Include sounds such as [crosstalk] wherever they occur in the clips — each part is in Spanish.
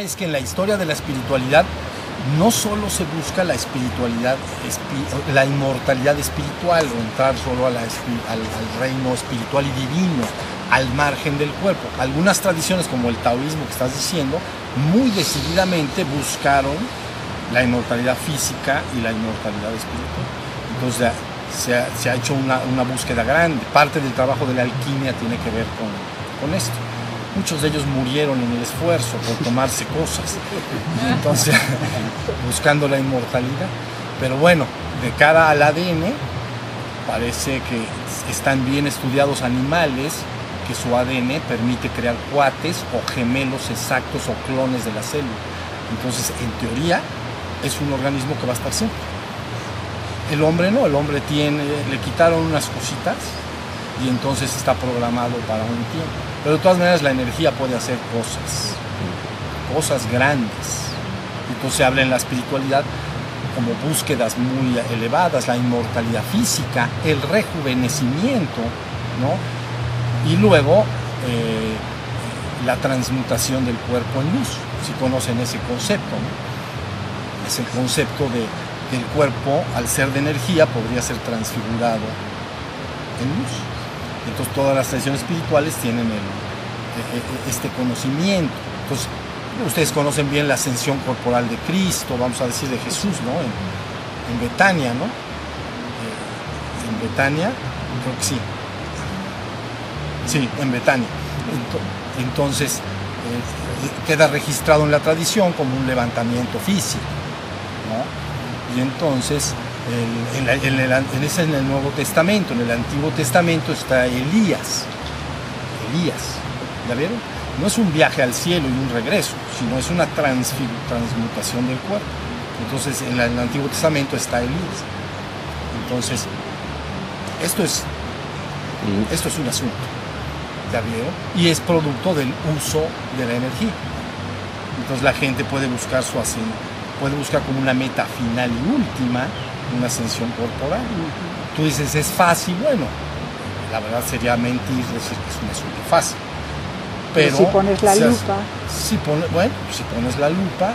es que en la historia de la espiritualidad no solo se busca la espiritualidad, la inmortalidad espiritual o entrar solo al, reino espiritual y divino, al margen del cuerpo. Algunas tradiciones como el taoísmo que estás diciendo, muy decididamente buscaron la inmortalidad física y la inmortalidad espiritual. Entonces se ha, hecho una, búsqueda grande. Parte del trabajo de la alquimia tiene que ver con esto muchos de ellos murieron en el esfuerzo por tomarse cosas, entonces [laughs] buscando la inmortalidad. Pero bueno, de cara al ADN, parece que están bien estudiados animales, que su ADN permite crear cuates o gemelos exactos o clones de la célula. Entonces, en teoría, es un organismo que va a estar siempre. El hombre no, el hombre tiene, le quitaron unas cositas y entonces está programado para un tiempo. Pero de todas maneras la energía puede hacer cosas, cosas grandes. Entonces se habla en la espiritualidad como búsquedas muy elevadas, la inmortalidad física, el rejuvenecimiento, ¿no? Y luego eh, la transmutación del cuerpo en luz, si conocen ese concepto, ¿no? Ese concepto de, del cuerpo, al ser de energía, podría ser transfigurado en luz. Entonces todas las tradiciones espirituales tienen e, e, este conocimiento. Entonces, ustedes conocen bien la ascensión corporal de Cristo, vamos a decir de Jesús, ¿no? En, Betania, ¿no? Eh, en Betania, creo que sí. Sí, en Betania. Entonces, eh, queda registrado en la tradición como un levantamiento físico, ¿no? Y entonces en, ese en el Nuevo Testamento, en el Antiguo Testamento está Elías. Elías, ¿la vieron? No es un viaje al cielo y un regreso, sino es una transmutación del cuerpo. Entonces en el Antiguo Testamento está Elías. Entonces, esto es, esto es un asunto, ¿ya vieron? Y es producto del uso de la energía. Entonces la gente puede buscar su puede buscar como una meta final y última una ascensión corporal. Tú dices, es fácil, bueno, la verdad sería mentir decir que es un asunto fácil. Pero, si pones la lupa. Si bueno, si pones la lupa,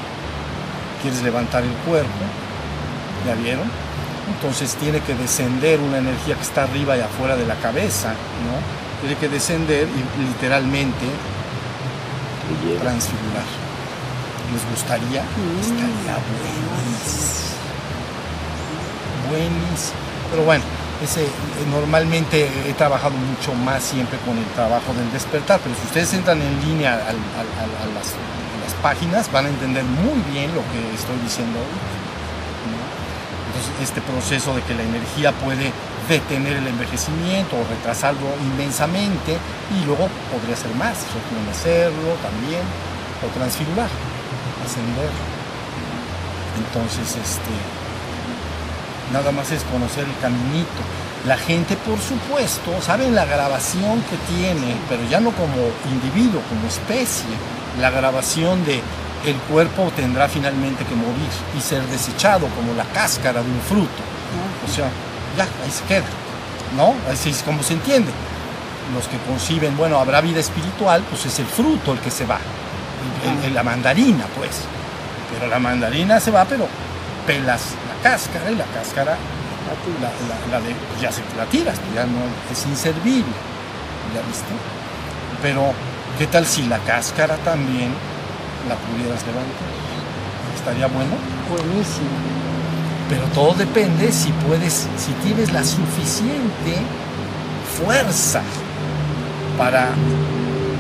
quieres levantar el cuerpo, ¿ya vieron? Entonces tiene que descender una energía que está arriba y afuera de la cabeza, ¿no? Tiene que descender y literalmente transfigurar. ¿Les gustaría? Mm. Estaría buenísimo buenísimo. Pero bueno, ese, eh, normalmente he trabajado mucho más siempre con el trabajo del despertar, pero si ustedes entran en línea a, las, páginas van a entender muy bien lo que estoy diciendo hoy. Entonces, este proceso de que la energía puede detener el envejecimiento o retrasarlo inmensamente y luego podría ser más, rejuvenecerlo también o transfigurar, ascender. Entonces, este, nada más es conocer el caminito. La gente, por supuesto, saben la grabación que tiene, pero ya no como individuo, como especie. La grabación de el cuerpo tendrá finalmente que morir y ser desechado como la cáscara de un fruto. O sea, ya, ahí se queda. ¿No? Así es como se entiende. Los que conciben, bueno, habrá vida espiritual, pues es el fruto el que se va. la mandarina, pues. Pero la mandarina se va, pero pelas cáscara y la cáscara la, de, ya se la tiras, ya no es inservible, ¿ya viste? Pero, ¿qué tal si la cáscara también la pudieras levantar? ¿Estaría bueno? Buenísimo. Pero todo depende si puedes, si tienes la suficiente fuerza para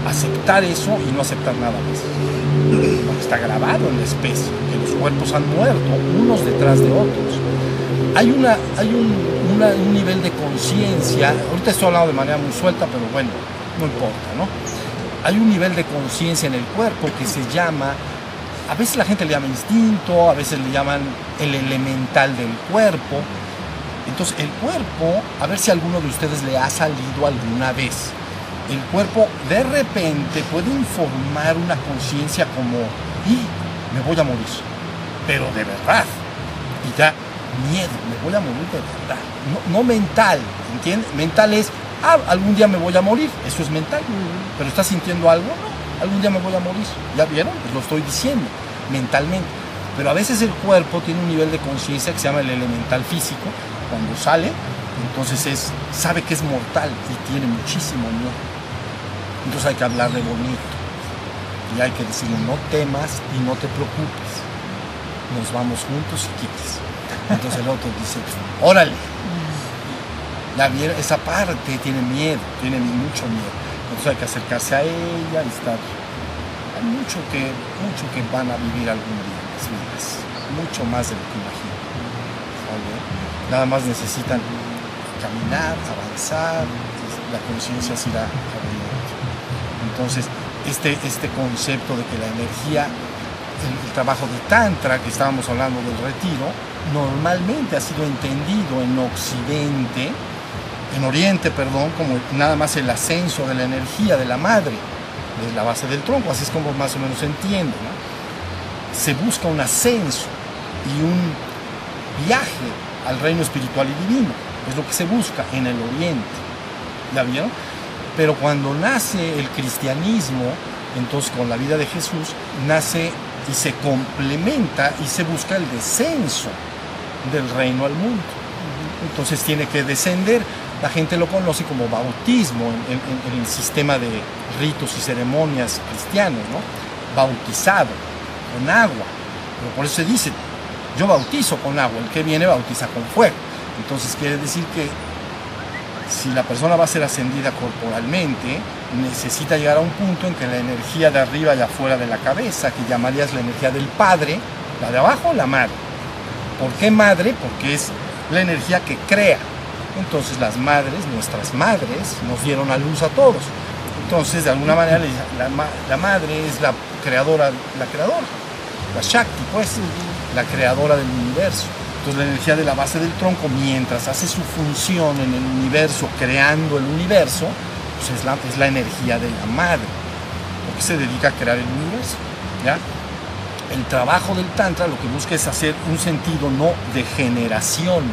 aceptar eso y no aceptar nada más. Está grabado en la especie, que los cuerpos han muerto unos detrás de otros. Hay, una, hay un, nivel de conciencia, ahorita estoy hablando de manera muy suelta, pero bueno, no importa, ¿no? Hay un nivel de conciencia en el cuerpo que se llama, a veces la gente le llama instinto, a veces le llaman el elemental del cuerpo. Entonces el cuerpo, a ver si alguno de ustedes le ha salido alguna vez el cuerpo de repente puede informar una conciencia como, y me voy a morir, pero de verdad, y da miedo, me voy a morir de verdad, no, mental, ¿entiendes? Mental es, ah, algún día me voy a morir, eso es mental, pero ¿estás sintiendo algo? No, algún día me voy a morir. ¿Ya vieron? Pues lo estoy diciendo mentalmente. Pero a veces el cuerpo tiene un nivel de conciencia que se llama el elemental físico. Cuando sale, entonces es, sabe que es mortal y tiene muchísimo miedo. Entonces hay que hablarle bonito. Y hay que decirle, no temas y no te preocupes. Nos vamos juntos y quites. Entonces el otro dice, órale. Ya vieron, esa parte tiene miedo, tiene mucho miedo. Entonces hay que acercarse a ella y estar. Hay mucho que, mucho que van a vivir algún día mucho más de lo que imaginan. Nada más necesitan caminar, avanzar, la conciencia se irá abriendo. Entonces, este, este concepto de que la energía, el, trabajo de Tantra, que estábamos hablando del retiro, normalmente ha sido entendido en Occidente, en Oriente, perdón, como nada más el ascenso de la energía de la madre, de la base del tronco, así es como más o menos entiendo. Se busca un ascenso y un viaje al reino espiritual y divino. Es lo que se busca en el Oriente. ¿Ya vieron? Pero cuando nace el cristianismo, entonces con la vida de Jesús, nace y se complementa y se busca el descenso del reino al mundo. Entonces tiene que descender. La gente lo conoce como bautismo en, el sistema de ritos y ceremonias cristianos, ¿no? Bautizado con agua. Por eso se dice, yo bautizo con agua, el que viene bautiza con fuego. Entonces quiere decir que si la persona va a ser ascendida corporalmente, necesita llegar a un punto en que la energía de arriba y afuera de la cabeza, que llamarías la energía del padre, la de abajo, la madre. ¿Por qué madre? Porque es la energía que crea. Entonces las madres, nuestras madres, nos dieron a luz a todos. Entonces, de alguna manera, la, la madre es la creadora, la creadora, la Shakti, pues la creadora del universo. Entonces la energía de la base del tronco, mientras hace su función en el universo, creando el universo, pues es la, energía de la madre, porque se dedica a crear el universo. ¿ya? El trabajo del Tantra lo que busca es hacer un sentido no de generación,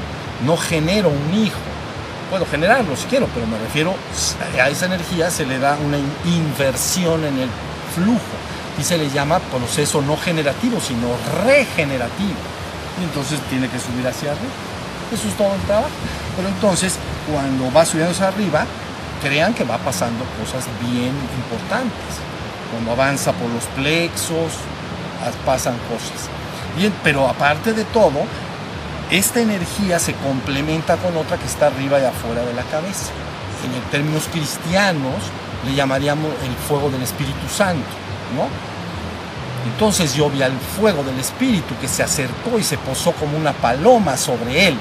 no genero un hijo. Puedo generarlo si quiero, pero me refiero a esa energía se le da una inversión en el flujo y se le llama proceso no generativo, sino regenerativo. Entonces tiene que subir hacia arriba. Eso es todo el trabajo. Pero entonces, cuando va subiendo hacia arriba, crean que va pasando cosas bien importantes. Cuando avanza por los plexos, pasan cosas. Bien, pero aparte de todo, esta energía se complementa con otra que está arriba y afuera de la cabeza. En términos cristianos le llamaríamos el fuego del Espíritu Santo entonces yo vi al fuego del Espíritu que se acercó y se posó como una paloma sobre él.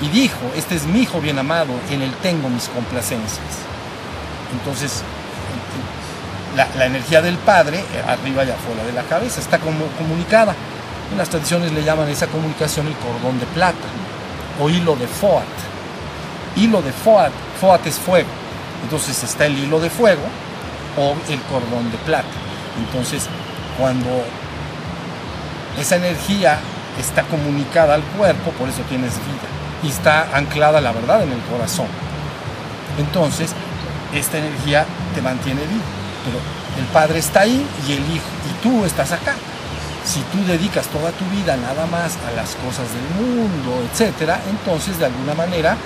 Y dijo, este es mi hijo bien amado, en él tengo mis complacencias. Entonces, la, energía del Padre, eh, arriba y afuera de la cabeza, está como comunicada. En las tradiciones le llaman esa comunicación el cordón de plata o hilo de Foat. Hilo de Foat, Foat es fuego. Entonces está el hilo de fuego o el cordón de plata. Entonces, cuando esa energía está comunicada al cuerpo, por eso tienes vida. Y está anclada la verdad en el corazón. Entonces, esta energía te mantiene vivo. Pero el Padre está ahí y el Hijo, y tú estás acá. Si tú dedicas toda tu vida nada más a las cosas del mundo, etcétera, entonces de alguna manera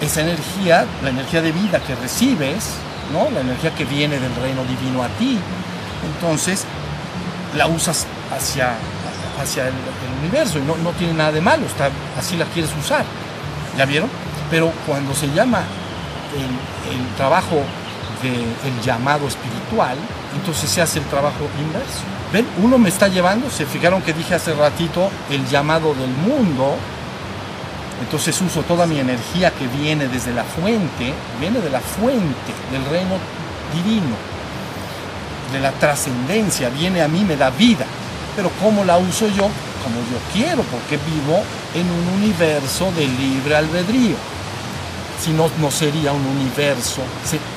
esa energía, la energía de vida que recibes, ¿no? la energía que viene del reino divino a ti, entonces la usas hacia, hacia el, universo y no, no, tiene nada de malo, está, así la quieres usar. ¿Ya vieron? Pero cuando se llama el, trabajo del llamado espiritual, entonces se hace el trabajo inverso. ¿Ven? Uno me está llevando, se fijaron que dije hace ratito el llamado del mundo, entonces uso toda mi energía que viene desde la fuente, viene de la fuente del reino divino, de la trascendencia, viene a mí, me da vida. Pero ¿cómo la uso yo? Como yo quiero, porque vivo en un universo de libre albedrío. Si no, no sería un universo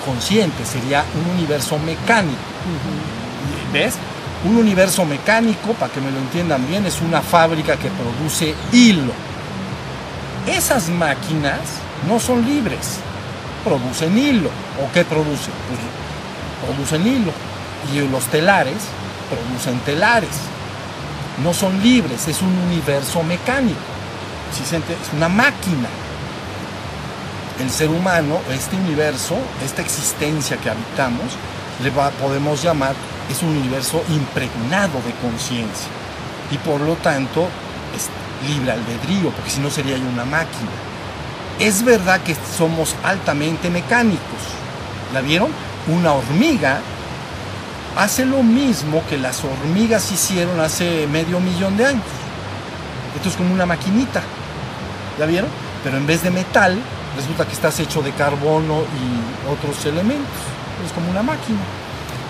consciente, sería un universo mecánico. ¿Ves? Un universo mecánico, para que me lo entiendan bien, es una fábrica que produce hilo. Esas máquinas no son libres, producen hilo. ¿O qué producen? Pues producen hilo Y los telares producen telares. No son libres, es un universo mecánico. Es una máquina. El ser humano, este universo, esta existencia que habitamos, le podemos llamar, es un universo impregnado de conciencia. Y por lo tanto, es libre albedrío, porque si no sería una máquina. Es verdad que somos altamente mecánicos. ¿La vieron? Una hormiga hace lo mismo que las hormigas hicieron hace medio millón de años. Esto es como una maquinita. ¿Ya vieron? Pero en vez de metal, resulta que estás hecho de carbono y otros elementos. Es como una máquina.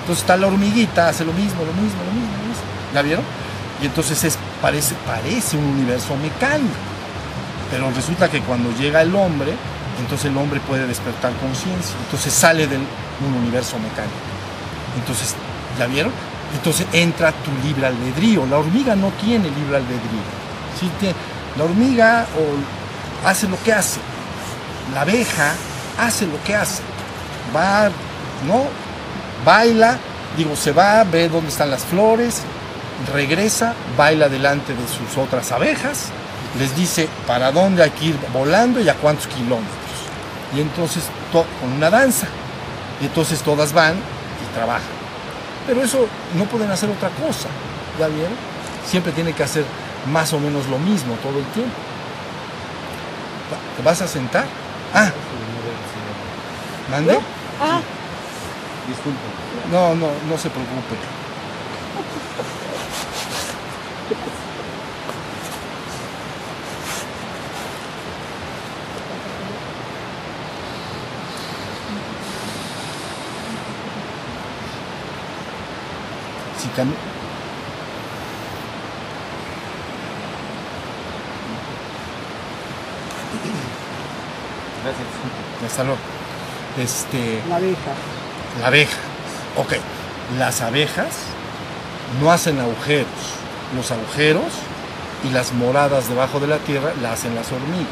Entonces está la hormiguita, hace lo mismo, lo mismo, lo mismo, lo mismo. ¿Ya vieron? Y entonces es, parece, parece un universo mecánico. Pero resulta que cuando llega el hombre, entonces el hombre puede despertar conciencia. Entonces sale de un universo mecánico. Entonces, ¿ya vieron? Entonces entra tu libre albedrío. La hormiga no tiene libre albedrío. ¿sí? La hormiga hace lo que hace. La abeja hace lo que hace. Va, ¿no? Baila, digo, se va, ve dónde están las flores, regresa, baila delante de sus otras abejas, les dice para dónde hay que ir volando y a cuántos kilómetros. Y entonces con una danza. Y entonces todas van y trabajan. Pero eso no pueden hacer otra cosa. ¿Ya vieron? Siempre tiene que hacer más o menos lo mismo todo el tiempo. ¿Te vas a sentar? Ah. ¿Mande? Ah. Disculpe. No, no, no se preocupe. Si cam Este, la abeja. La abeja. Ok. Las abejas no hacen agujeros. Los agujeros y las moradas debajo de la tierra las hacen las hormigas.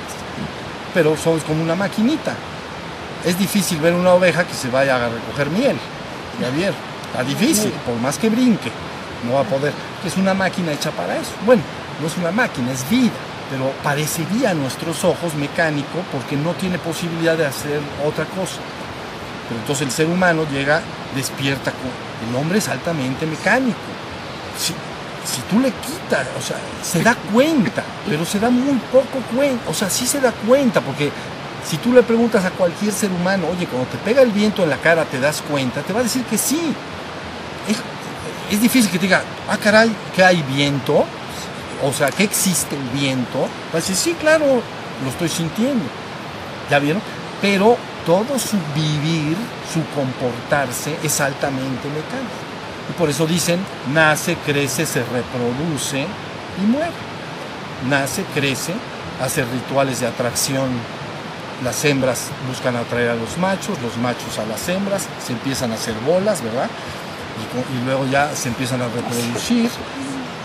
Pero son como una maquinita. Es difícil ver una oveja que se vaya a recoger miel. Ya vieron. Está difícil, por más que brinque. No va a poder. Es una máquina hecha para eso. Bueno, no es una máquina, es vida pero parecería a nuestros ojos mecánico porque no tiene posibilidad de hacer otra cosa. Pero entonces el ser humano llega, despierta, el hombre es altamente mecánico. Si, si tú le quitas, o sea, se da cuenta, pero se da muy poco cuenta, o sea, sí se da cuenta, porque si tú le preguntas a cualquier ser humano, oye, cuando te pega el viento en la cara, ¿te das cuenta? Te va a decir que sí. Es, es difícil que te diga, ah, caray, que hay viento, o sea, que existe el viento, va a decir, sí, claro, lo estoy sintiendo. ¿Ya vieron? Pero todo su vivir, su comportarse es altamente mecánico. Y por eso dicen, nace, crece, se reproduce y muere. Nace, crece, hace rituales de atracción. Las hembras buscan atraer a los machos, los machos a las hembras, se empiezan a hacer bolas, ¿verdad? Y luego ya se empiezan a reproducir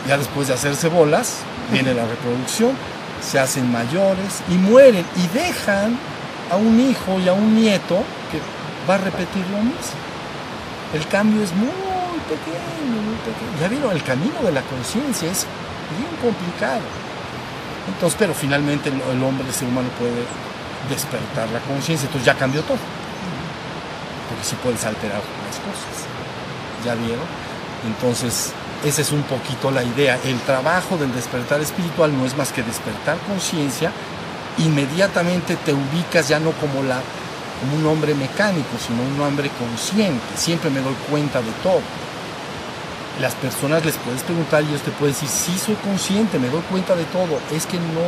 ya después de hacerse bolas, viene la reproducción, se hacen mayores y mueren y dejan a un hijo y a un nieto que va a repetir lo mismo. El cambio es muy pequeño, muy pequeño. Ya vieron, el camino de la conciencia es bien complicado. Entonces, pero finalmente el, hombre, el ser humano puede despertar la conciencia, entonces ya cambió todo. Porque sí puedes alterar las cosas. ¿Ya vieron? Entonces, esa es un poquito la idea. El trabajo del despertar espiritual no es más que despertar conciencia. Inmediatamente te ubicas ya no como, la, como un hombre mecánico, sino un hombre consciente. Siempre me doy cuenta de todo. Las personas les puedes preguntar y ellos te pueden decir, sí soy consciente, me doy cuenta de todo. Es que no,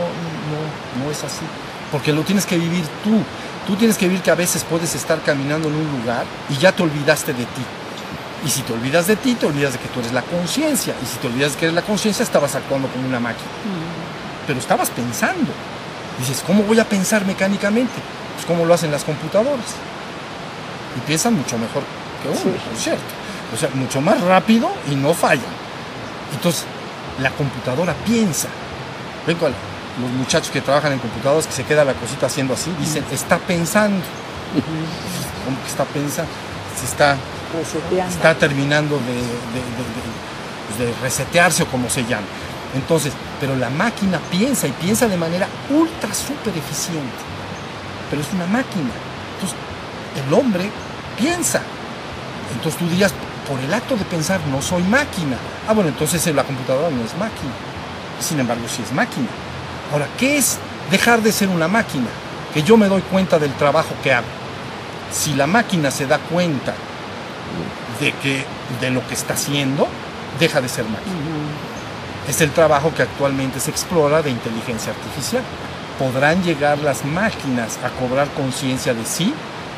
no, no es así. Porque lo tienes que vivir tú. Tú tienes que vivir que a veces puedes estar caminando en un lugar y ya te olvidaste de ti y si te olvidas de ti, te olvidas de que tú eres la conciencia. Y si te olvidas de que eres la conciencia, estabas actuando como una máquina. Mm. Pero estabas pensando. Dices, ¿cómo voy a pensar mecánicamente? Pues como lo hacen las computadoras. Y piensan mucho mejor que uno, por cierto. O sea, mucho más rápido y no fallan. Entonces, la computadora piensa. Ven con los muchachos que trabajan en computadoras que se queda la cosita haciendo así, dicen, mm. está pensando. ¿Cómo que está pensando? Se está está terminando de, de, resetearse o como se llama. Entonces, pero la máquina piensa y piensa de manera ultra súper eficiente. Pero es una máquina. Entonces, el hombre piensa. Entonces tú dirías, por el acto de pensar no soy máquina. Ah, bueno, entonces la computadora no es máquina. Sin embargo, sí es máquina. Ahora, ¿qué es dejar de ser una máquina? Que yo me doy cuenta del trabajo que hago. Si la máquina se da cuenta de, que, de lo que está haciendo, deja de ser máquina. Es el trabajo que actualmente se explora de inteligencia artificial. ¿Podrán llegar las máquinas a cobrar conciencia de sí,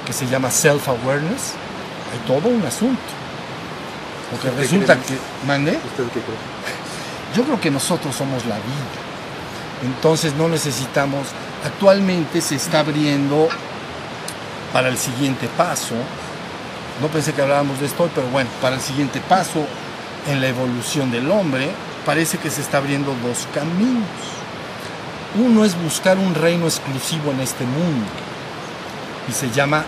que se llama self-awareness? Hay todo un asunto. Porque resulta que... ¿Mande? ¿Usted qué cree? [laughs] Yo creo que nosotros somos la vida. Entonces no necesitamos... Actualmente se está abriendo para el siguiente paso. No pensé que hablábamos de esto, pero bueno, para el siguiente paso en la evolución del hombre, parece que se está abriendo dos caminos. Uno es buscar un reino exclusivo en este mundo y se llama,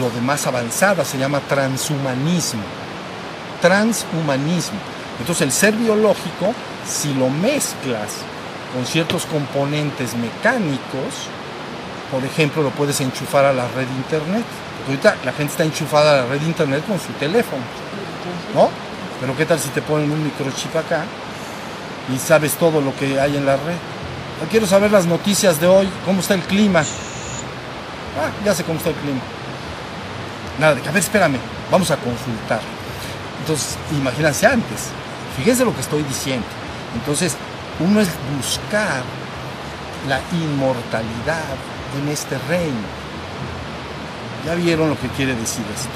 lo, de más avanzada, se llama transhumanismo. Transhumanismo. Entonces el ser biológico, si lo mezclas con ciertos componentes mecánicos, por ejemplo, lo puedes enchufar a la red internet. Ahorita la gente está enchufada a la red de internet con su teléfono, ¿no? Pero ¿qué tal si te ponen un microchip acá y sabes todo lo que hay en la red? quiero saber las noticias de hoy, cómo está el clima. Ah, ya sé cómo está el clima. Nada, de que, a ver, espérame, vamos a consultar. Entonces, imagínense antes, fíjense lo que estoy diciendo. Entonces, uno es buscar la inmortalidad en este reino. Ya vieron lo que quiere decir esto.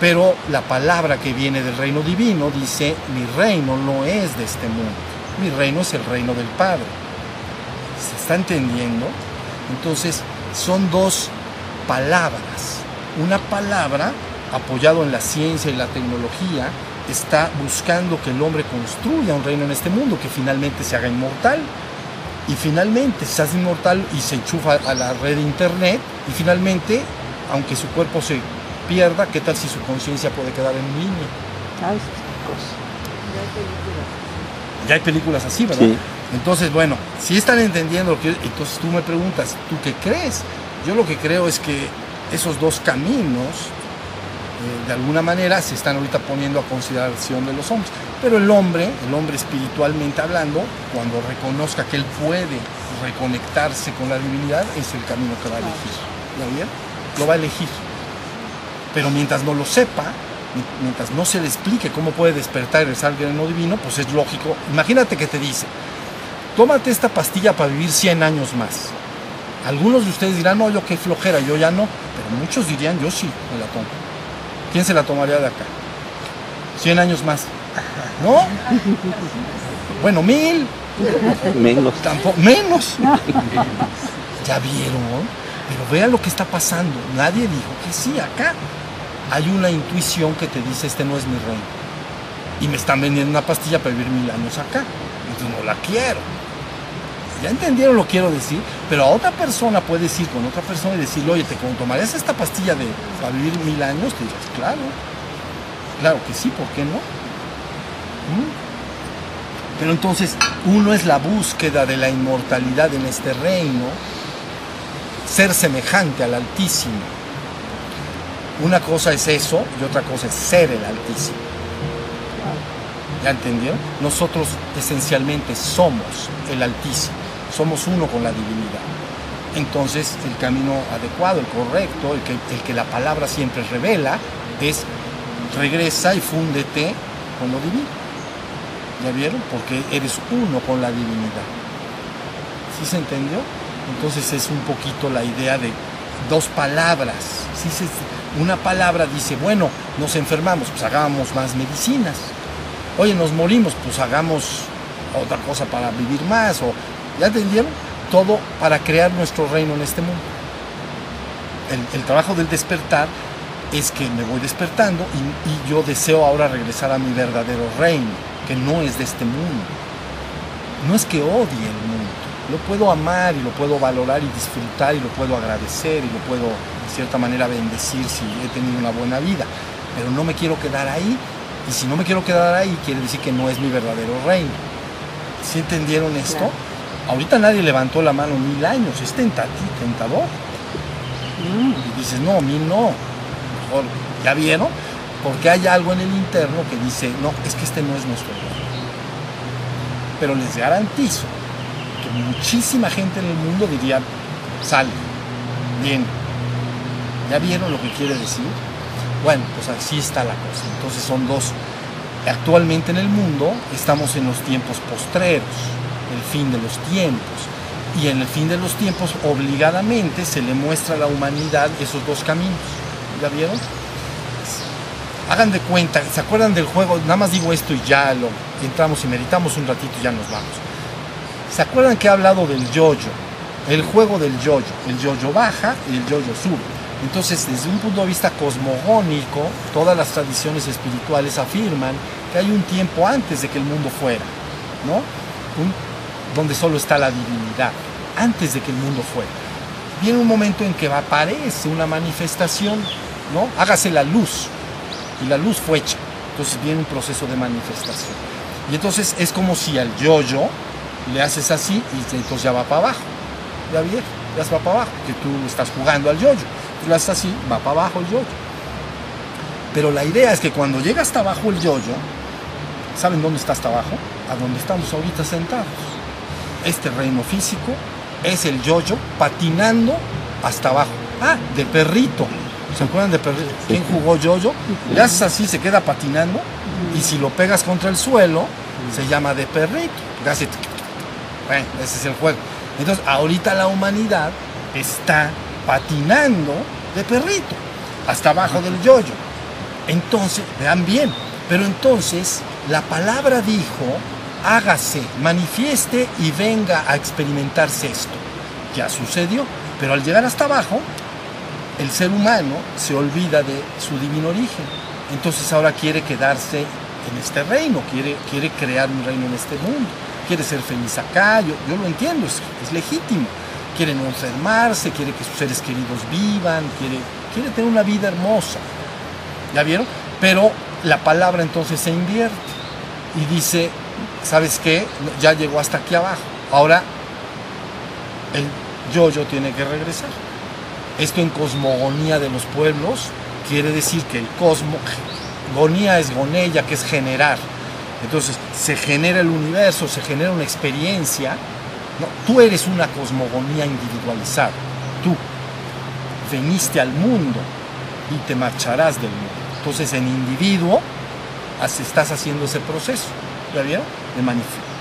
Pero la palabra que viene del reino divino dice, mi reino no es de este mundo, mi reino es el reino del Padre. ¿Se está entendiendo? Entonces, son dos palabras. Una palabra, apoyado en la ciencia y la tecnología, está buscando que el hombre construya un reino en este mundo, que finalmente se haga inmortal. Y finalmente se hace inmortal y se enchufa a la red de internet. Y finalmente, aunque su cuerpo se pierda, ¿qué tal si su conciencia puede quedar en línea? Ya hay películas así, ¿verdad? Entonces, bueno, si están entendiendo lo que entonces tú me preguntas, ¿tú qué crees? Yo lo que creo es que esos dos caminos, eh, de alguna manera, se están ahorita poniendo a consideración de los hombres. Pero el hombre, el hombre espiritualmente hablando, cuando reconozca que él puede reconectarse con la divinidad, es el camino que va a elegir. ¿Ya bien? Lo va a elegir. Pero mientras no lo sepa, mientras no se le explique cómo puede despertar el no divino, pues es lógico. Imagínate que te dice, tómate esta pastilla para vivir 100 años más. Algunos de ustedes dirán, no, yo qué flojera, yo ya no. Pero muchos dirían, yo sí me la tomo. ¿Quién se la tomaría de acá? 100 años más. ¿No? [laughs] Bueno, mil. Menos. Tampoco, menos. [laughs] ¿Ya vieron? Pero vean lo que está pasando. Nadie dijo que sí, acá hay una intuición que te dice, este no es mi reino. Y me están vendiendo una pastilla para vivir mil años acá. Entonces no la quiero. Ya entendieron lo que quiero decir, pero a otra persona puedes ir con otra persona y decirle, oye, ¿te tomarías esta pastilla de, para vivir mil años? Te dices, claro, claro que sí, ¿por qué no? ¿Mm? Pero entonces, uno es la búsqueda de la inmortalidad en este reino, ser semejante al Altísimo. Una cosa es eso y otra cosa es ser el Altísimo. ¿Ya entendió? Nosotros esencialmente somos el Altísimo, somos uno con la divinidad. Entonces el camino adecuado, el correcto, el que, el que la palabra siempre revela, es regresa y fúndete con lo divino. ¿Ya vieron? Porque eres uno con la divinidad. ¿Sí se entendió? Entonces es un poquito la idea de dos palabras. ¿Sí una palabra dice, bueno, nos enfermamos, pues hagamos más medicinas. Oye, nos morimos, pues hagamos otra cosa para vivir más. O, ¿Ya entendieron? Todo para crear nuestro reino en este mundo. El, trabajo del despertar es que me voy despertando y yo deseo ahora regresar a mi verdadero reino, que no es de este mundo. No es que odie el mundo lo puedo amar y lo puedo valorar y disfrutar y lo puedo agradecer y lo puedo cierta manera bendecir si he tenido una buena vida, pero no me quiero quedar ahí. Y si no me quiero quedar ahí, quiere decir que no es mi verdadero reino. ¿Sí entendieron esto? Ahorita nadie levantó la mano mil años, es tentador. Mm. Y dices, no, mil no. Mejor, ¿ya vieron? Porque hay algo en el interno que dice, no, es que este no es nuestro reino. Pero les garantizo muchísima gente en el mundo diría, sale, bien. ¿Ya vieron lo que quiere decir? Bueno, pues así está la cosa. Entonces son dos. Actualmente en el mundo estamos en los tiempos postreros, el fin de los tiempos. Y en el fin de los tiempos obligadamente se le muestra a la humanidad esos dos caminos. ¿Ya vieron? Hagan de cuenta, ¿se acuerdan del juego? Nada más digo esto y ya lo entramos y meditamos un ratito y ya nos vamos. ¿Se acuerdan que he hablado del yoyo? el juego del yoyo. El yoyo baja y el yoyo sube. Entonces, desde un punto de vista cosmogónico, todas las tradiciones espirituales afirman que hay un tiempo antes de que el mundo fuera, ¿no? donde solo está la divinidad, antes de que el mundo fuera. Viene un momento en que aparece una manifestación, ¿no? Hágase la luz, y la luz fue hecha. Entonces viene un proceso de manifestación. Y entonces es como si al yoyo le haces así y entonces ya va para abajo ya bien, ya se va para abajo, que tú estás jugando al yoyo. Tú lo haces así, va para abajo el yoyo. Pero la idea es que cuando llega hasta abajo el yoyo, ¿saben dónde está hasta abajo? A donde estamos ahorita sentados. Este reino físico es el yoyo patinando hasta abajo. Ah, de perrito. ¿Se acuerdan de perrito? ¿Quién jugó yoyo? Le haces así, se queda patinando. Y si lo pegas contra el suelo, se llama de perrito. Bueno, ese es el juego. Entonces, ahorita la humanidad está patinando de perrito, hasta abajo del yoyo. Entonces, vean bien, pero entonces la palabra dijo, hágase, manifieste y venga a experimentarse esto. Ya sucedió, pero al llegar hasta abajo, el ser humano se olvida de su divino origen. Entonces ahora quiere quedarse en este reino, quiere, quiere crear un reino en este mundo quiere ser feliz acá, yo, lo entiendo, es, legítimo. Quiere no enfermarse, quiere que sus seres queridos vivan, quiere, quiere tener una vida hermosa. ¿Ya vieron? Pero la palabra entonces se invierte y dice, ¿sabes qué? Ya llegó hasta aquí abajo. Ahora el yo-yo tiene que regresar. Esto en cosmogonía de los pueblos quiere decir que el cosmo, gonía es gonella, que es generar. Entonces se genera el universo, se genera una experiencia. Tú eres una cosmogonía individualizada. Tú veniste al mundo y te marcharás del mundo. Entonces en individuo estás haciendo ese proceso. ¿Ya vieron? De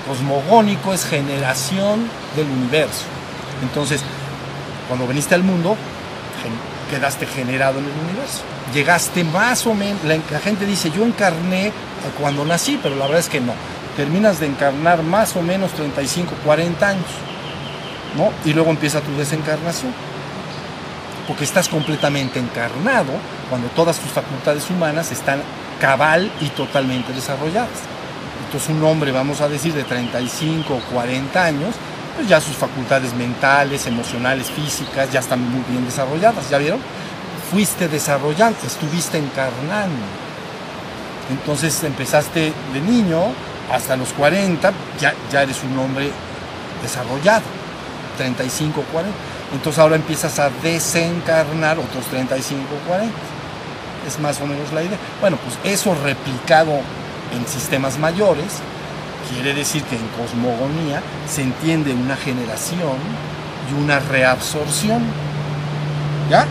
cosmogónico es generación del universo. Entonces, cuando veniste al mundo, quedaste generado en el universo. Llegaste más o menos, la gente dice, yo encarné cuando nací, pero la verdad es que no. Terminas de encarnar más o menos 35, 40 años, ¿no? Y luego empieza tu desencarnación. Porque estás completamente encarnado cuando todas tus facultades humanas están cabal y totalmente desarrolladas. Entonces un hombre, vamos a decir, de 35 o 40 años, pues ya sus facultades mentales, emocionales, físicas ya están muy bien desarrolladas, ¿ya vieron? Fuiste desarrollando, estuviste encarnando. Entonces empezaste de niño hasta los 40, ya, ya eres un hombre desarrollado, 35, 40. Entonces ahora empiezas a desencarnar otros 35, 40. Es más o menos la idea. Bueno, pues eso replicado en sistemas mayores, quiere decir que en cosmogonía se entiende una generación y una reabsorción. ¿Ya?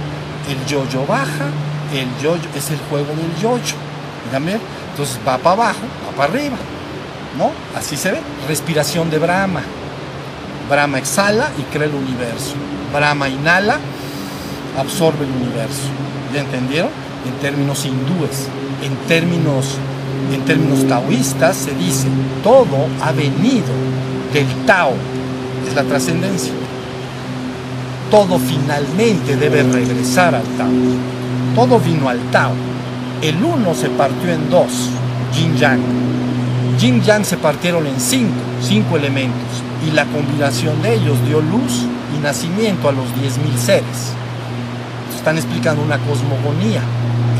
El yoyo baja, el yoyo es el juego del yoyo entonces va para abajo, va para arriba, ¿no? Así se ve. Respiración de Brahma. Brahma exhala y crea el universo. Brahma inhala, absorbe el universo. ¿Ya entendieron? En términos hindúes, en términos, en términos taoístas se dice, todo ha venido del Tao, es la trascendencia. Todo finalmente debe regresar al Tao. Todo vino al Tao el uno se partió en dos, Yin Yang. Yin Yang se partieron en cinco, cinco elementos, y la combinación de ellos dio luz y nacimiento a los 10.000 seres. están explicando una cosmogonía.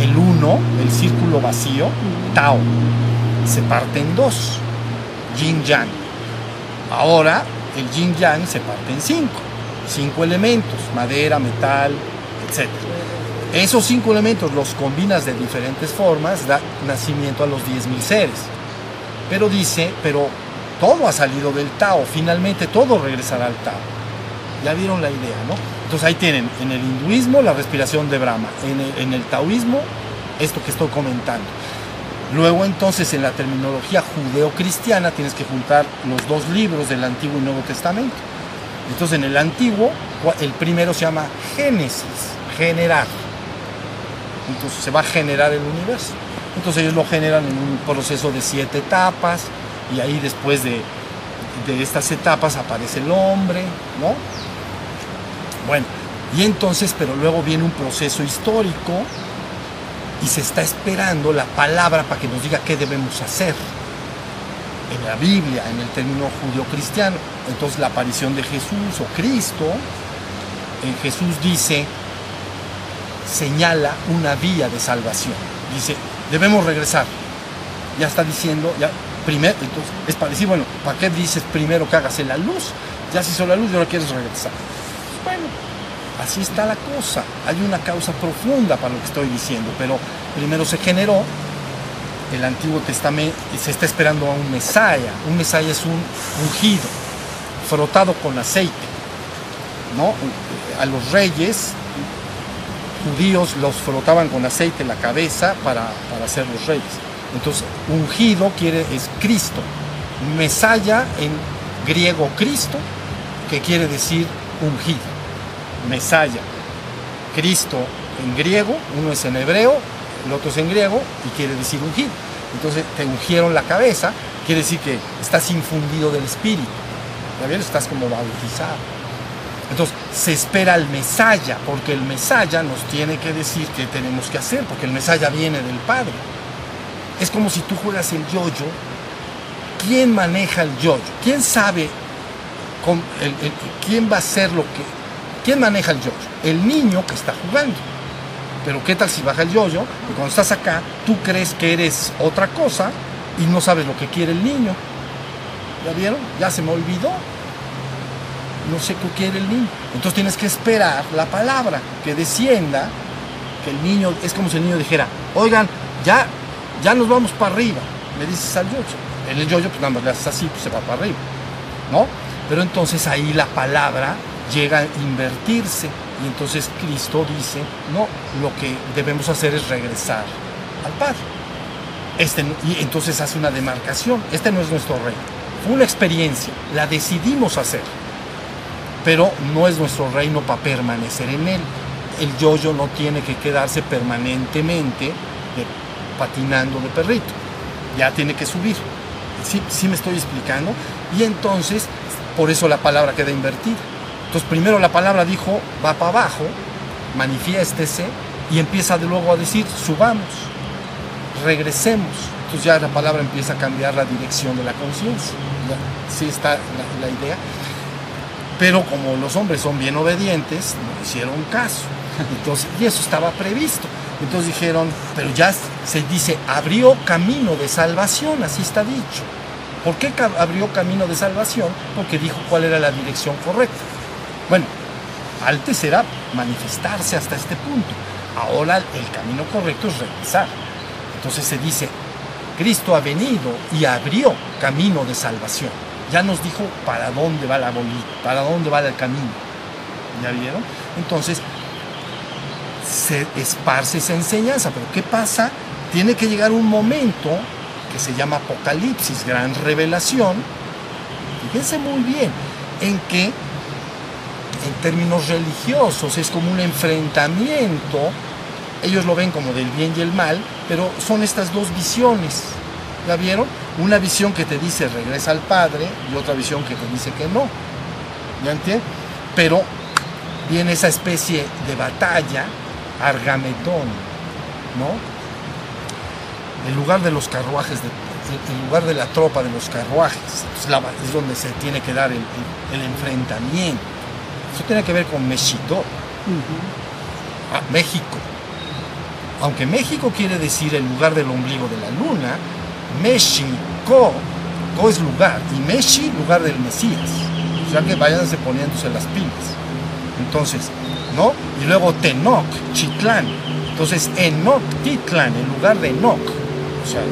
El uno, el círculo vacío, Tao, se parte en dos, Yin Yang. Ahora el Yin Yang se parte en cinco, cinco elementos, madera, metal, etc. Esos cinco elementos los combinas de diferentes formas, da nacimiento a los 10.000 seres. Pero dice, pero todo ha salido del Tao, finalmente todo regresará al Tao. Ya vieron la idea, ¿no? Entonces ahí tienen en el hinduismo la respiración de Brahma, en el, taoísmo esto que estoy comentando. Luego entonces en la terminología judeo-cristiana tienes que juntar los dos libros del Antiguo y Nuevo Testamento. Entonces en el Antiguo el primero se llama Génesis, generar. Entonces se va a generar el universo. Entonces ellos lo generan en un proceso de siete etapas, y ahí después de, estas etapas aparece el hombre, ¿no? Bueno, y entonces, pero luego viene un proceso histórico y se está esperando la palabra para que nos diga qué debemos hacer. En la Biblia, en el término judío-cristiano. Entonces la aparición de Jesús o Cristo, en Jesús dice, señala una vía de salvación. Dice, debemos regresar. Ya está diciendo, ya primero, entonces es para decir, bueno, ¿para qué dices primero que hagas la luz? Ya se hizo la luz y ahora quieres regresar. Así está la cosa. Hay una causa profunda para lo que estoy diciendo, pero primero se generó el Antiguo Testamento y se está esperando a un Mesaya. Un Mesaya es un ungido, frotado con aceite. ¿no? A los reyes judíos los frotaban con aceite la cabeza para, para ser los reyes. Entonces, ungido quiere es Cristo. Mesaya en griego Cristo, que quiere decir ungido. Mesaya. Cristo en griego, uno es en hebreo, el otro es en griego y quiere decir ungido. Entonces te ungieron la cabeza, quiere decir que estás infundido del Espíritu. ¿Ya ves? Estás como bautizado. Entonces se espera el Mesaya, porque el Mesaya nos tiene que decir qué tenemos que hacer, porque el Mesaya viene del Padre. Es como si tú juegas el yoyo. ¿Quién maneja el yoyo? ¿Quién sabe quién va a hacer lo que... ¿Quién maneja el yoyo? El niño que está jugando. Pero ¿qué tal si baja el yoyo y cuando estás acá tú crees que eres otra cosa y no sabes lo que quiere el niño? ¿Ya vieron? Ya se me olvidó. No sé qué quiere el niño. Entonces tienes que esperar la palabra que descienda, que el niño, es como si el niño dijera, oigan, ya ya nos vamos para arriba, me dices al yoyo. El yoyo, pues nada más le haces así, pues se va para arriba, ¿no? Pero entonces ahí la palabra llega a invertirse y entonces Cristo dice, no, lo que debemos hacer es regresar al Padre. Este, y entonces hace una demarcación, este no es nuestro rey, fue una experiencia, la decidimos hacer, pero no es nuestro reino para permanecer en él. El yoyo no tiene que quedarse permanentemente patinando de perrito. Ya tiene que subir. Sí, sí me estoy explicando. Y entonces, por eso la palabra queda invertida. Entonces, primero la palabra dijo, va para abajo, manifiéstese, y empieza de luego a decir, subamos, regresemos. Entonces ya la palabra empieza a cambiar la dirección de la conciencia. Sí está la, la idea. Pero como los hombres son bien obedientes, no hicieron caso. Entonces, y eso estaba previsto. Entonces dijeron, pero ya se dice, abrió camino de salvación, así está dicho. ¿Por qué abrió camino de salvación? Porque dijo cuál era la dirección correcta. Bueno, antes era manifestarse hasta este punto. Ahora el camino correcto es regresar. Entonces se dice, Cristo ha venido y abrió camino de salvación. Ya nos dijo para dónde va la bolita, para dónde va el camino. ¿Ya vieron? Entonces, se esparce esa enseñanza. Pero ¿qué pasa? Tiene que llegar un momento que se llama Apocalipsis, gran revelación. Fíjense muy bien en que en términos religiosos es como un enfrentamiento. Ellos lo ven como del bien y el mal, pero son estas dos visiones. ¿Ya vieron? Una visión que te dice regresa al Padre y otra visión que te dice que no. ¿Ya entiendes? Pero viene esa especie de batalla Argametón, ¿no? En lugar de los carruajes, en lugar de la tropa de los carruajes, es donde se tiene que dar el, enfrentamiento. Eso tiene que ver con Meshito. a México. Aunque México quiere decir el lugar del ombligo de la luna, México, Ko es lugar, y Meshi, lugar del Mesías. O sea que váyanse poniéndose las pilas. Entonces, ¿no? Y luego Tenoc, Chitlán. Entonces, Enoc, Titlán, en lugar de Enoc. O sea,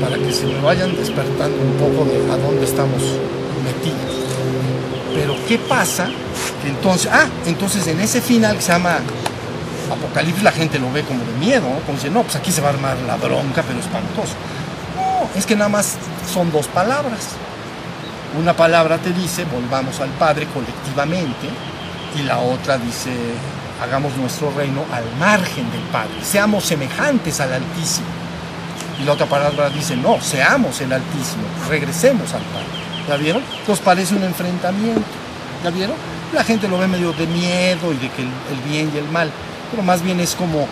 para que se me vayan despertando un poco de a dónde estamos metidos. Pero ¿qué pasa? entonces, ah, entonces en ese final que se llama Apocalipsis la gente lo ve como de miedo, ¿no? como dice, no, pues aquí se va a armar la bronca, pero espantoso. No, es que nada más son dos palabras. Una palabra te dice, volvamos al Padre colectivamente, y la otra dice, hagamos nuestro reino al margen del Padre, seamos semejantes al Altísimo. Y la otra palabra dice, no, seamos el Altísimo, regresemos al Padre. ¿Ya vieron? Entonces parece un enfrentamiento. ¿Ya vieron? La gente lo ve medio de miedo y de que el, bien y el mal, pero más bien es como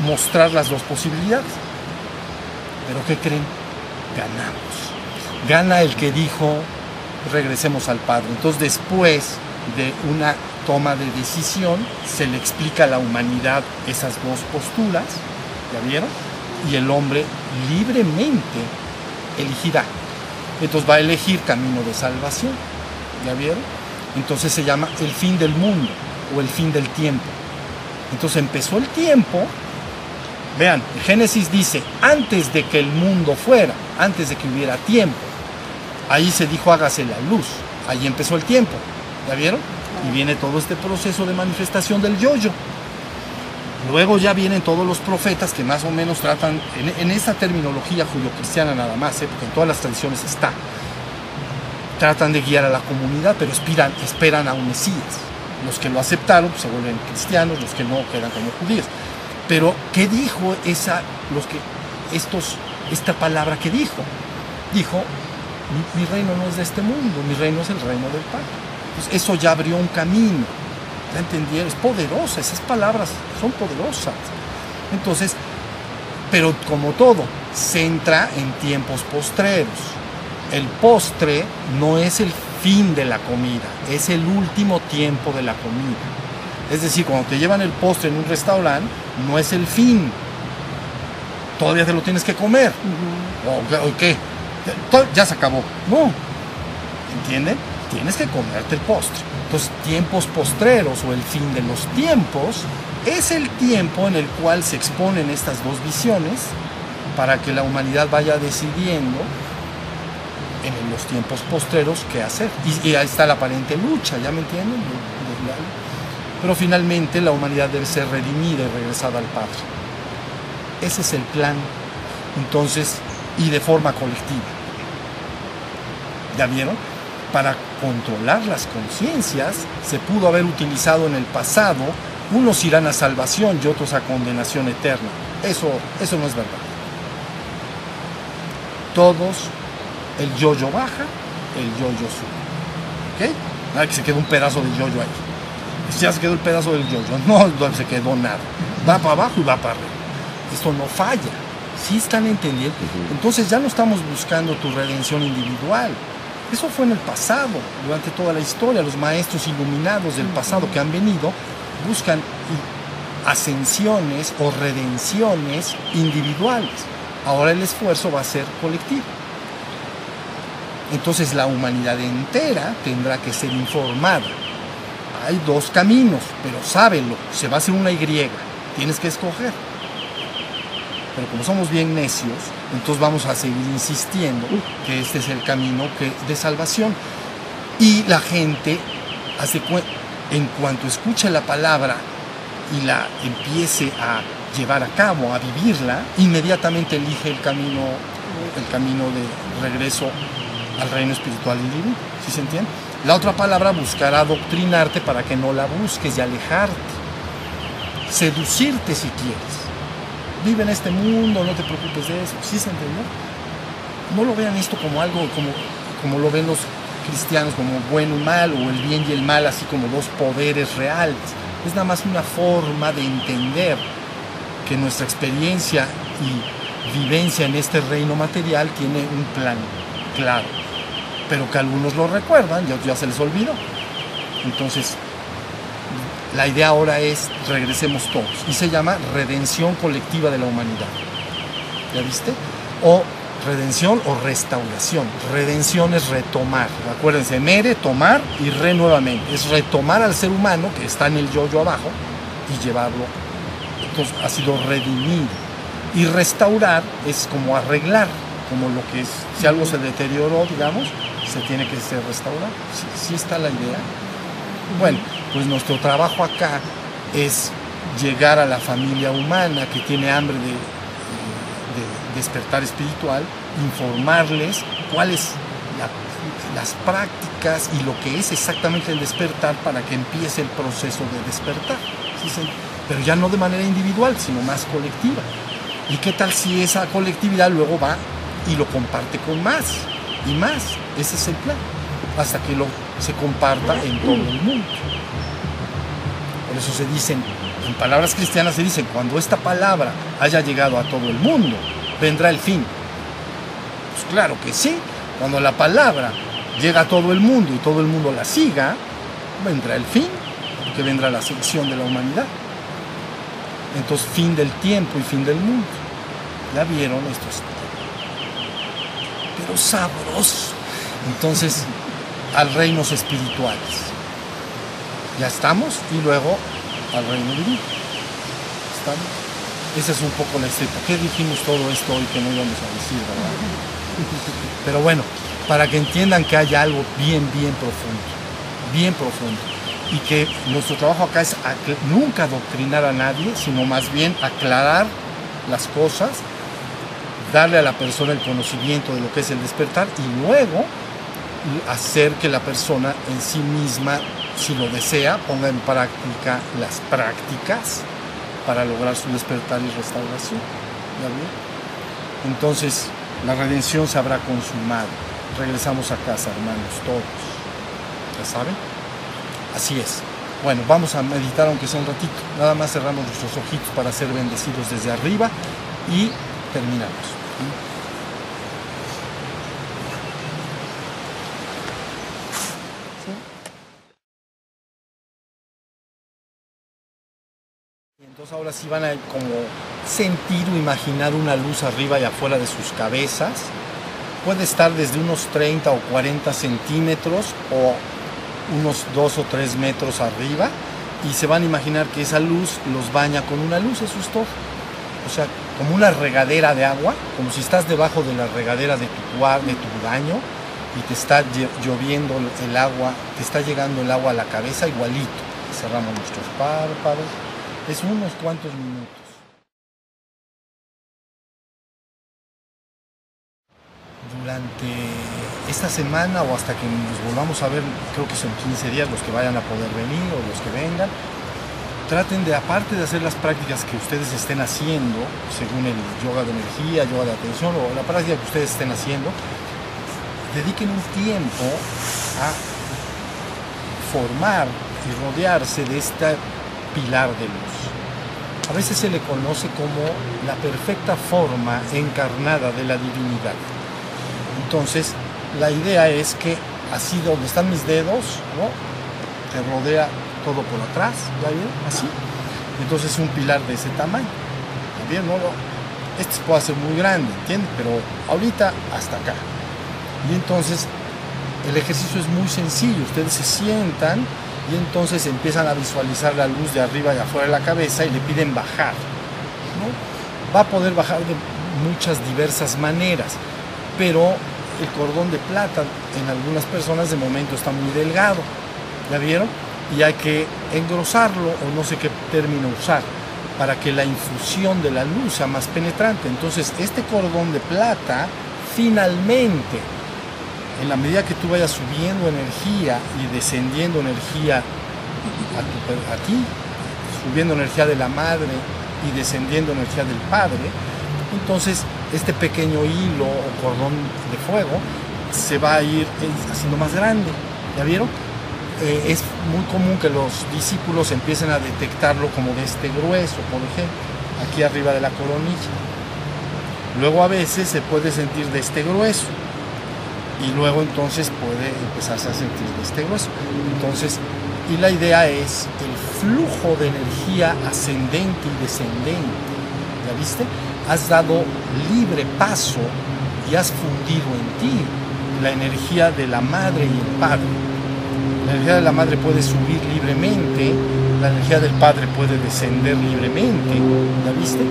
mostrar las dos posibilidades. Pero ¿qué creen? Ganamos. Gana el que dijo, regresemos al Padre. Entonces después de una toma de decisión, se le explica a la humanidad esas dos posturas, ¿ya vieron? Y el hombre libremente elegirá entonces va a elegir camino de salvación. ¿Ya vieron? Entonces se llama el fin del mundo o el fin del tiempo. Entonces empezó el tiempo. Vean, Génesis dice, antes de que el mundo fuera, antes de que hubiera tiempo, ahí se dijo hágase la luz, ahí empezó el tiempo, ¿ya vieron? Y viene todo este proceso de manifestación del yoyo. Luego ya vienen todos los profetas que más o menos tratan, en, esa terminología judio-cristiana nada más, ¿eh? porque en todas las tradiciones está, tratan de guiar a la comunidad, pero esperan, esperan a un Mesías. Los que lo aceptaron pues, se vuelven cristianos, los que no quedan como judíos. Pero, ¿qué dijo esa, los que, estos, esta palabra que dijo? Dijo, mi, mi reino no es de este mundo, mi reino es el reino del Padre. Entonces, eso ya abrió un camino ¿Ya entendieron? Es poderosa, esas palabras son poderosas. Entonces, pero como todo, se entra en tiempos postreros. El postre no es el fin de la comida, es el último tiempo de la comida. Es decir, cuando te llevan el postre en un restaurante, no es el fin. Todavía te lo tienes que comer. ¿O qué? Ya se acabó. No. ¿Entienden? Tienes que comerte el postre. Entonces, tiempos postreros o el fin de los tiempos es el tiempo en el cual se exponen estas dos visiones para que la humanidad vaya decidiendo en los tiempos postreros qué hacer. Y, ahí está la aparente lucha, ¿ya me entienden? Pero finalmente la humanidad debe ser redimida y regresada al Padre. Ese es el plan. Entonces, y de forma colectiva. ¿Ya vieron? para controlar las conciencias se pudo haber utilizado en el pasado, unos irán a salvación y otros a condenación eterna. Eso, eso no es verdad. Todos, el yo-yo baja, el yo-yo sube. ¿Ok? Nada que se quedó un pedazo de yo-yo ahí. Ya se quedó el pedazo del yo-yo. No se quedó nada. Va para abajo y va para arriba. Esto no falla. ¿Sí están entendiendo? Entonces ya no estamos buscando tu redención individual eso fue en el pasado, durante toda la historia. Los maestros iluminados del pasado que han venido buscan ascensiones o redenciones individuales. Ahora el esfuerzo va a ser colectivo. Entonces la humanidad entera tendrá que ser informada. Hay dos caminos, pero sábelo, se va a hacer una Y, tienes que escoger. Pero como somos bien necios, entonces vamos a seguir insistiendo que este es el camino de salvación. Y la gente, hace en cuanto escuche la palabra y la empiece a llevar a cabo, a vivirla, inmediatamente elige el camino, el camino de regreso al reino espiritual y divino. ¿Sí se entiende? La otra palabra buscará adoctrinarte para que no la busques y alejarte. Seducirte si quieres vive en este mundo, no te preocupes de eso. ¿Sí se entendió? No lo vean esto como algo, como, como lo ven los cristianos, como bueno y mal, o el bien y el mal, así como dos poderes reales. Es nada más una forma de entender que nuestra experiencia y vivencia en este reino material tiene un plan claro, pero que algunos lo recuerdan y ya se les olvidó. Entonces, la idea ahora es regresemos todos y se llama redención colectiva de la humanidad. ¿Ya viste? O redención o restauración. Redención es retomar. Acuérdense, mere, tomar y re nuevamente. Es retomar al ser humano que está en el yo-yo abajo y llevarlo. Entonces ha sido redimir. Y restaurar es como arreglar, como lo que es, si algo se deterioró, digamos, se tiene que ser restaurado. Sí, está la idea. Bueno, pues nuestro trabajo acá es llegar a la familia humana que tiene hambre de, despertar espiritual, informarles cuáles las prácticas y lo que es exactamente el despertar para que empiece el proceso de despertar. Pero ya no de manera individual, sino más colectiva. ¿Y qué tal si esa colectividad luego va y lo comparte con más y más? Ese es el plan, hasta que lo, se comparta en todo el mundo. Eso se dicen, en palabras cristianas se dicen, cuando esta palabra haya llegado a todo el mundo, vendrá el fin. Pues claro que sí, cuando la palabra llega a todo el mundo y todo el mundo la siga, vendrá el fin, porque vendrá la sección de la humanidad. Entonces, fin del tiempo y fin del mundo. ¿Ya vieron esto? Pero sabroso. Entonces, al reinos espirituales. Ya estamos y luego al reino divino. ¿Estamos? Esa es un poco la historia. ¿Por qué dijimos todo esto hoy que no íbamos a decir, verdad? [laughs] Pero bueno, para que entiendan que hay algo bien, bien profundo, bien profundo. Y que nuestro trabajo acá es nunca adoctrinar a nadie, sino más bien aclarar las cosas, darle a la persona el conocimiento de lo que es el despertar y luego hacer que la persona en sí misma, si lo desea, ponga en práctica las prácticas para lograr su despertar y restauración. Entonces, la redención se habrá consumado. Regresamos a casa, hermanos, todos. ¿Ya saben? Así es. Bueno, vamos a meditar aunque sea un ratito. Nada más cerramos nuestros ojitos para ser bendecidos desde arriba y terminamos. Ahora sí van a como sentir o imaginar una luz arriba y afuera de sus cabezas. Puede estar desde unos 30 o 40 centímetros o unos 2 o 3 metros arriba y se van a imaginar que esa luz los baña con una luz, eso es todo. O sea, como una regadera de agua, como si estás debajo de la regadera de tu, de tu baño y te está lloviendo el agua, te está llegando el agua a la cabeza igualito. Cerramos nuestros párpados es unos cuantos minutos. Durante esta semana o hasta que nos volvamos a ver, creo que son 15 días los que vayan a poder venir o los que vengan, traten de, aparte de hacer las prácticas que ustedes estén haciendo, según el yoga de energía, yoga de atención o la práctica que ustedes estén haciendo, dediquen un tiempo a formar y rodearse de esta pilar de luz. A veces se le conoce como la perfecta forma encarnada de la divinidad. Entonces, la idea es que así donde están mis dedos, ¿no? Te rodea todo por atrás, ¿ya vieron? Así. Entonces un pilar de ese tamaño. También, ¿no? Este puede ser muy grande, ¿entiendes? Pero ahorita hasta acá. Y entonces el ejercicio es muy sencillo. Ustedes se sientan y entonces empiezan a visualizar la luz de arriba y afuera de la cabeza y le piden bajar. Va a poder bajar de muchas diversas maneras, pero el cordón de plata en algunas personas de momento está muy delgado, ¿ya vieron? Y hay que engrosarlo o no sé qué término usar para que la infusión de la luz sea más penetrante. Entonces este cordón de plata finalmente en la medida que tú vayas subiendo energía y descendiendo energía a, ti, subiendo energía de la madre y descendiendo energía del padre, entonces este pequeño hilo o cordón de fuego se va a ir haciendo más grande. ¿Ya vieron? Eh, es muy común que los discípulos empiecen a detectarlo como de este grueso, por ejemplo, aquí arriba de la coronilla. Luego a veces se puede sentir de este grueso y luego entonces puede empezarse a sentir este hueso. Entonces, Y la idea es el flujo de energía ascendente y descendente. ¿Ya viste? Has dado libre paso y has fundido en ti la energía de la madre y el padre. La energía de la madre puede subir libremente, la energía del padre puede descender libremente, ¿ya viste?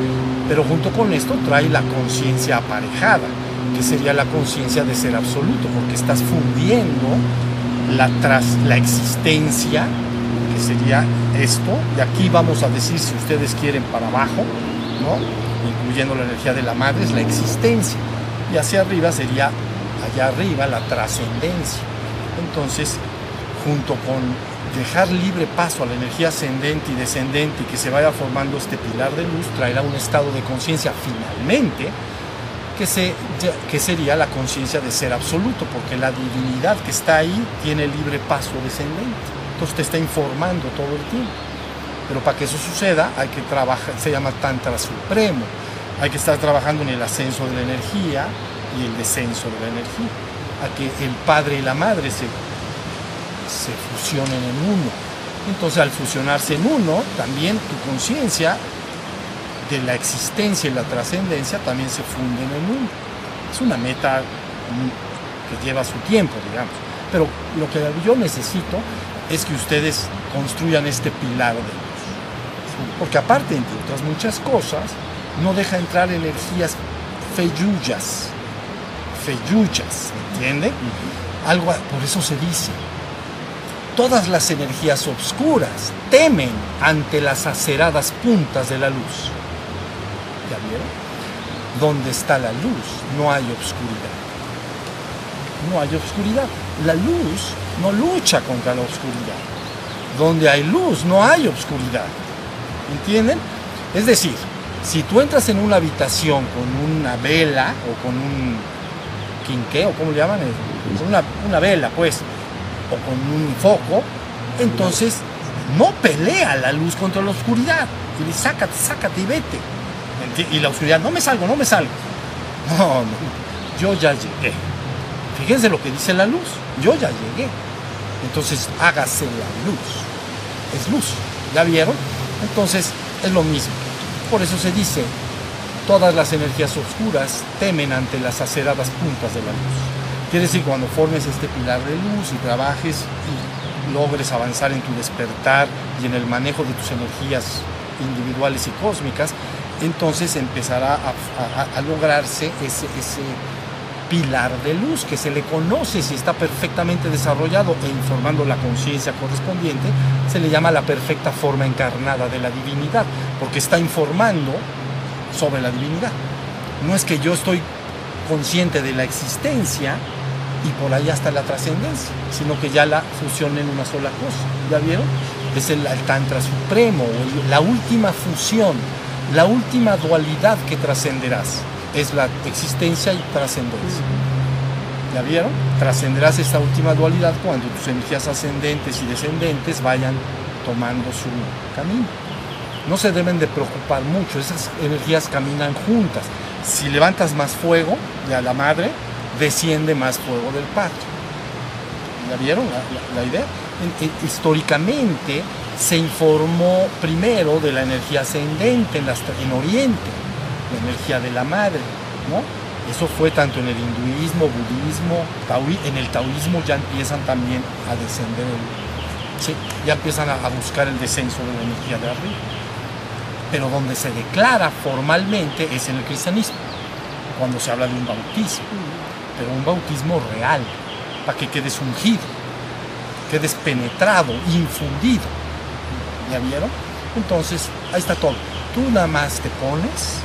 Pero junto con esto trae la conciencia aparejada, que sería la conciencia de ser absoluto, porque estás fundiendo la, tras, la existencia, que sería esto, y aquí vamos a decir, si ustedes quieren, para abajo, ¿no? incluyendo la energía de la madre, es la existencia, y hacia arriba sería, allá arriba, la trascendencia. Entonces, junto con dejar libre paso a la energía ascendente y descendente y que se vaya formando este pilar de luz, traerá un estado de conciencia finalmente que, se, que sería la conciencia de ser absoluto, porque la divinidad que está ahí tiene libre paso descendente. Entonces te está informando todo el tiempo. Pero para que eso suceda hay que trabajar, se llama Tantra Supremo. Hay que estar trabajando en el ascenso de la energía y el descenso de la energía. A que el padre y la madre se se fusionen en uno. Entonces al fusionarse en uno, también tu conciencia de la existencia y la trascendencia también se funden en uno. Es una meta que lleva su tiempo, digamos. Pero lo que yo necesito es que ustedes construyan este pilar de luz. Porque aparte, entre otras muchas cosas, no deja entrar energías feyullas. Feyullas, ¿entiende? Algo, por eso se dice, todas las energías obscuras temen ante las aceradas puntas de la luz. Donde está la luz no hay obscuridad. No hay obscuridad. La luz no lucha contra la obscuridad. Donde hay luz no hay obscuridad. ¿Entienden? Es decir, si tú entras en una habitación con una vela o con un quinqué o como le llaman, con una, vela, pues, o con un foco, entonces no pelea la luz contra la oscuridad. Y sácate, sácate y vete. Y la oscuridad, no me salgo, no me salgo. No, no, yo ya llegué. Fíjense lo que dice la luz, yo ya llegué. Entonces hágase la luz. Es luz, ¿ya vieron? Entonces es lo mismo. Por eso se dice, todas las energías oscuras temen ante las aceradas puntas de la luz. Quiere decir, cuando formes este pilar de luz y trabajes y logres avanzar en tu despertar y en el manejo de tus energías individuales y cósmicas, entonces empezará a, lograrse ese, pilar de luz que se le conoce si está perfectamente desarrollado e informando la conciencia correspondiente, se le llama la perfecta forma encarnada de la divinidad, porque está informando sobre la divinidad. No es que yo estoy consciente de la existencia, y por ahí hasta la trascendencia, sino que ya la fusión en una sola cosa. ¿Ya vieron? Es el, Tantra Supremo, la última fusión, la última dualidad que trascenderás. Es la existencia y trascendencia. ¿Ya vieron? Trascenderás esta última dualidad cuando tus energías ascendentes y descendentes vayan tomando su camino. No se deben de preocupar mucho, esas energías caminan juntas. Si levantas más fuego, ya la madre, desciende más fuego del Padre. ¿Ya vieron la, idea? históricamente se informó primero de la energía ascendente en, en Oriente, la energía de la madre, ¿no? Eso fue tanto en el hinduismo, budismo, en el taoísmo ya empiezan también a descender, ya empiezan a, a buscar el descenso de la energía de arriba. Pero donde se declara formalmente es en el cristianismo, cuando se habla de un bautismo pero un bautismo real, para que quedes ungido, quedes penetrado, infundido. ¿Ya vieron? Entonces, ahí está todo. Tú nada más te pones,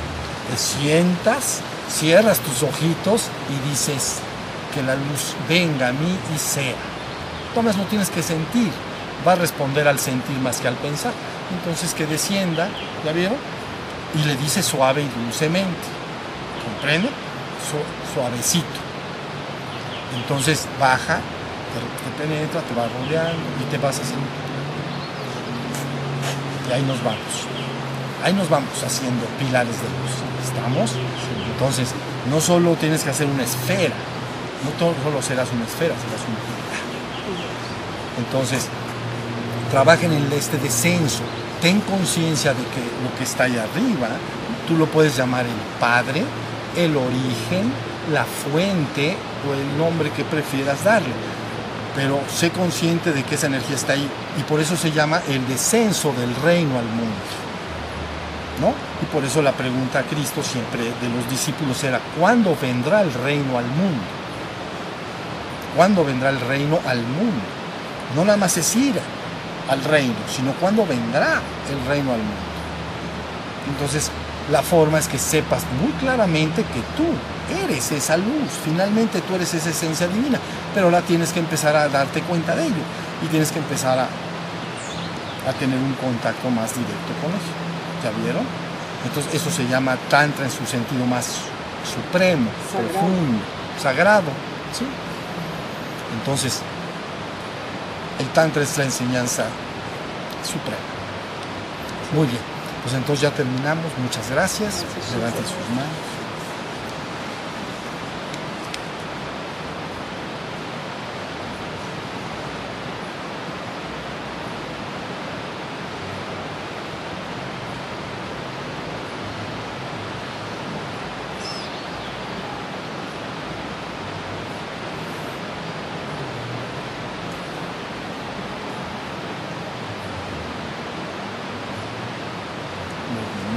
te sientas, cierras tus ojitos y dices que la luz venga a mí y sea. Tomás no tienes que sentir, va a responder al sentir más que al pensar. Entonces que descienda, ¿ya vieron? Y le dice suave y dulcemente. ¿Comprende? suavecito. Entonces baja, te, penetra, te va rodeando y te vas haciendo. Y ahí nos vamos. Ahí nos vamos haciendo pilares de luz. ¿Estamos? Entonces, no solo tienes que hacer una esfera, no solo serás una esfera, serás un pilar. Entonces, trabaja en este descenso. Ten conciencia de que lo que está ahí arriba, tú lo puedes llamar el Padre, el origen, la fuente o el nombre que prefieras darle. Pero sé consciente de que esa energía está ahí y por eso se llama el descenso del reino al mundo. ¿No? Y por eso la pregunta a Cristo siempre de los discípulos era, ¿cuándo vendrá el reino al mundo? ¿Cuándo vendrá el reino al mundo? No nada más es ir al reino, sino cuándo vendrá el reino al mundo. Entonces, la forma es que sepas muy claramente que tú eres esa luz, finalmente tú eres esa esencia divina, pero ahora tienes que empezar a darte cuenta de ello y tienes que empezar a, a tener un contacto más directo con eso. ¿Ya vieron? Entonces eso se llama tantra en su sentido más supremo, profundo, sagrado. ¿sí? Entonces, el tantra es la enseñanza suprema. Muy bien, pues entonces ya terminamos. Muchas gracias. Levanten sus manos.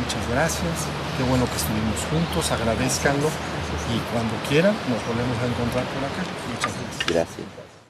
muchas gracias. Qué bueno que estuvimos juntos, agradezcanlo y cuando quieran nos volvemos a encontrar por acá. Muchas gracias. Gracias.